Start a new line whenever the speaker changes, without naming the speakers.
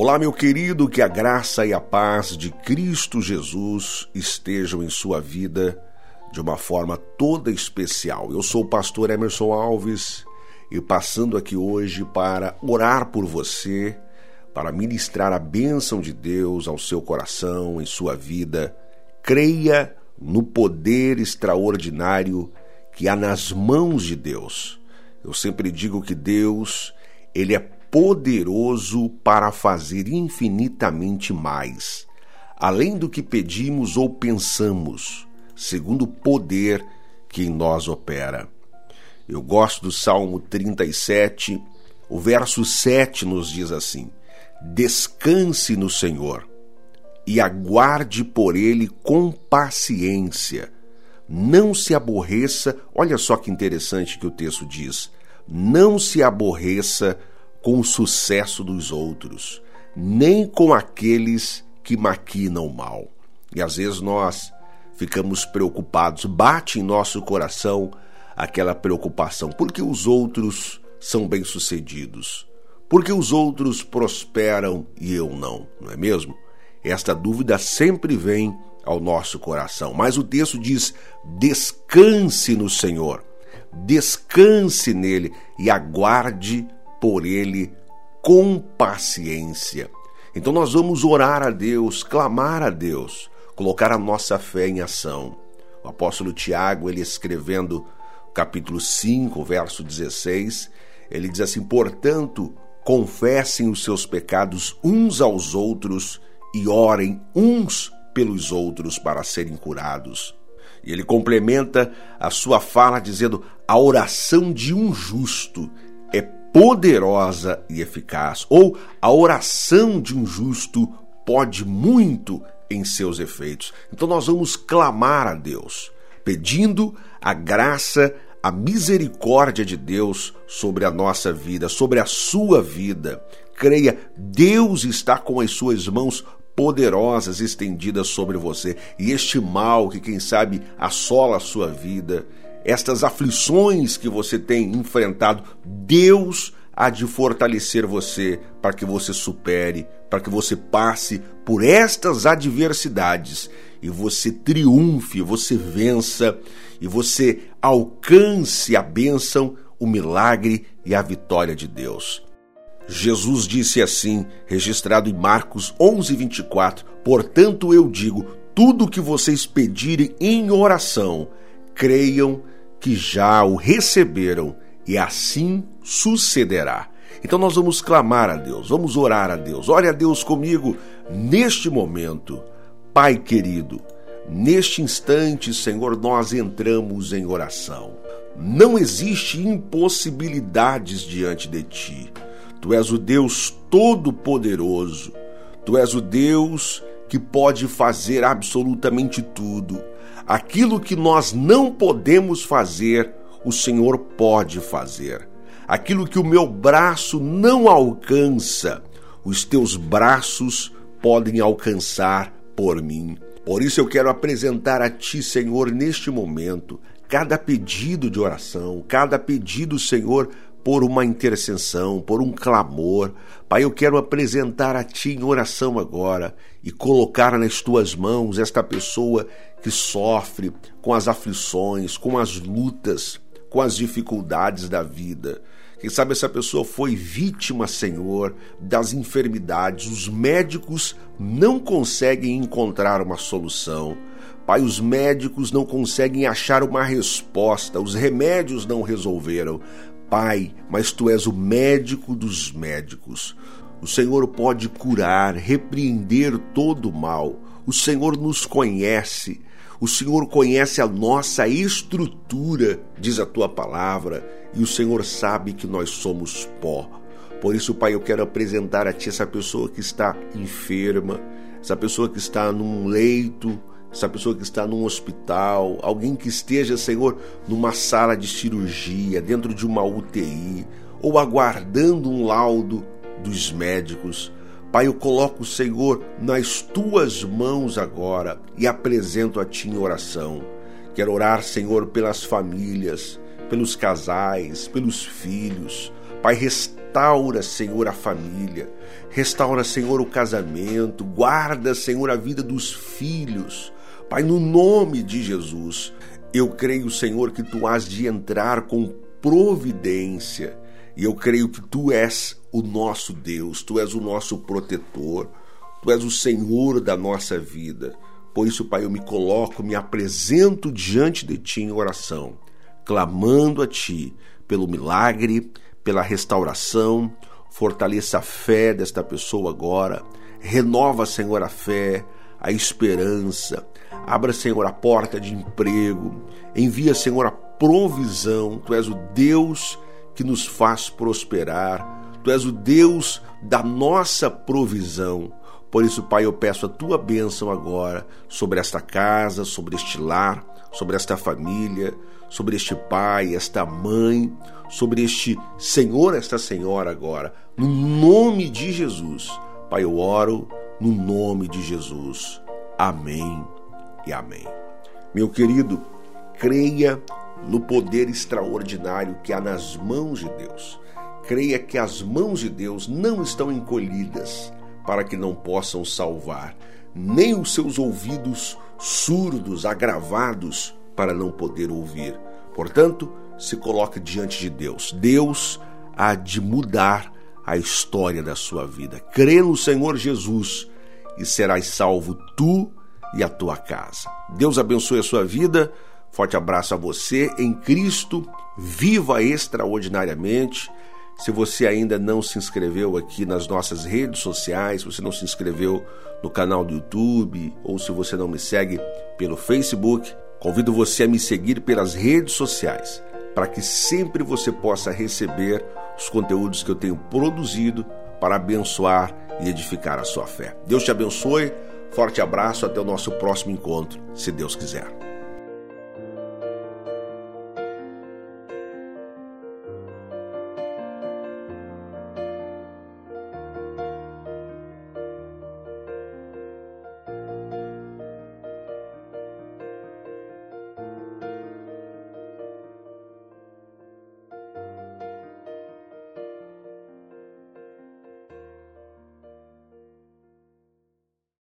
Olá, meu querido, que a graça e a paz de Cristo Jesus estejam em sua vida de uma forma toda especial. Eu sou o pastor Emerson Alves e passando aqui hoje para orar por você, para ministrar a bênção de Deus ao seu coração, em sua vida. Creia no poder extraordinário que há nas mãos de Deus. Eu sempre digo que Deus, ele é poderoso para fazer infinitamente mais, além do que pedimos ou pensamos, segundo o poder que em nós opera. Eu gosto do Salmo 37, o verso 7 nos diz assim: Descanse no Senhor e aguarde por ele com paciência. Não se aborreça, olha só que interessante que o texto diz: não se aborreça com o sucesso dos outros, nem com aqueles que maquinam mal. E às vezes nós ficamos preocupados, bate em nosso coração aquela preocupação, porque os outros são bem-sucedidos, porque os outros prosperam e eu não, não é mesmo? Esta dúvida sempre vem ao nosso coração, mas o texto diz: descanse no Senhor, descanse nele e aguarde por ele com paciência. Então nós vamos orar a Deus, clamar a Deus, colocar a nossa fé em ação. O apóstolo Tiago, ele escrevendo capítulo 5, verso 16, ele diz assim: "Portanto, confessem os seus pecados uns aos outros e orem uns pelos outros para serem curados." E ele complementa a sua fala dizendo: "A oração de um justo é poderosa e eficaz, ou a oração de um justo pode muito em seus efeitos. Então nós vamos clamar a Deus, pedindo a graça, a misericórdia de Deus sobre a nossa vida, sobre a sua vida. Creia, Deus está com as suas mãos poderosas estendidas sobre você. E este mal que, quem sabe, assola a sua vida, estas aflições que você tem enfrentado, Deus há de fortalecer você para que você supere, para que você passe por estas adversidades e você triunfe, você vença e você alcance a bênção, o milagre e a vitória de Deus. Jesus disse assim, registrado em Marcos 11:24: Portanto eu digo, tudo o que vocês pedirem em oração, creiam que já o receberam e assim sucederá. Então nós vamos clamar a Deus, vamos orar a Deus. Ore a Deus comigo neste momento. Pai querido, neste instante, Senhor, nós entramos em oração. Não existe impossibilidades diante de ti. Tu és o Deus todo-poderoso. Tu és o Deus que pode fazer absolutamente tudo. Aquilo que nós não podemos fazer, o Senhor pode fazer. Aquilo que o meu braço não alcança, os teus braços podem alcançar por mim. Por isso eu quero apresentar a Ti, Senhor, neste momento, cada pedido de oração, cada pedido, Senhor, por uma intercessão, por um clamor. Pai, eu quero apresentar a Ti em oração agora e colocar nas Tuas mãos esta pessoa que sofre com as aflições, com as lutas, com as dificuldades da vida. Quem sabe essa pessoa foi vítima, Senhor, das enfermidades. Os médicos não conseguem encontrar uma solução. Pai, os médicos não conseguem achar uma resposta, os remédios não resolveram. Pai, mas tu és o médico dos médicos. O Senhor pode curar, repreender todo o mal. O Senhor nos conhece. O Senhor conhece a nossa estrutura, diz a tua palavra, e o Senhor sabe que nós somos pó. Por isso, Pai, eu quero apresentar a Ti essa pessoa que está enferma, essa pessoa que está num leito, essa pessoa que está num hospital, alguém que esteja, Senhor, numa sala de cirurgia, dentro de uma UTI, ou aguardando um laudo dos médicos. Pai, eu coloco o Senhor nas tuas mãos agora e apresento a ti em oração. Quero orar, Senhor, pelas famílias, pelos casais, pelos filhos. Pai, restaura Senhor, a família, restaura, Senhor, o casamento, guarda, Senhor, a vida dos filhos. Pai, no nome de Jesus, eu creio, Senhor, que tu has de entrar com providência. E eu creio que tu és o nosso Deus, tu és o nosso protetor, tu és o Senhor da nossa vida. Por isso, Pai, eu me coloco, me apresento diante de ti em oração, clamando a ti pelo milagre, pela restauração. Fortaleça a fé desta pessoa agora. Renova, Senhor, a fé, a esperança. Abra, Senhor, a porta de emprego. Envia, Senhor, a provisão. Tu és o Deus que nos faz prosperar. Tu és o Deus da nossa provisão. Por isso, Pai, eu peço a tua bênção agora sobre esta casa, sobre este lar, sobre esta família, sobre este pai, esta mãe, sobre este senhor, esta senhora agora. No nome de Jesus. Pai, eu oro no nome de Jesus. Amém e amém. Meu querido, creia no poder extraordinário que há nas mãos de Deus. Creia que as mãos de Deus não estão encolhidas para que não possam salvar, nem os seus ouvidos surdos, agravados, para não poder ouvir. Portanto, se coloque diante de Deus. Deus há de mudar a história da sua vida. Crê no Senhor Jesus e serás salvo tu e a tua casa. Deus abençoe a sua vida. Forte abraço a você em Cristo. Viva extraordinariamente. Se você ainda não se inscreveu aqui nas nossas redes sociais, se você não se inscreveu no canal do YouTube ou se você não me segue pelo Facebook, convido você a me seguir pelas redes sociais para que sempre você possa receber os conteúdos que eu tenho produzido para abençoar e edificar a sua fé. Deus te abençoe. Forte abraço, até o nosso próximo encontro, se Deus quiser.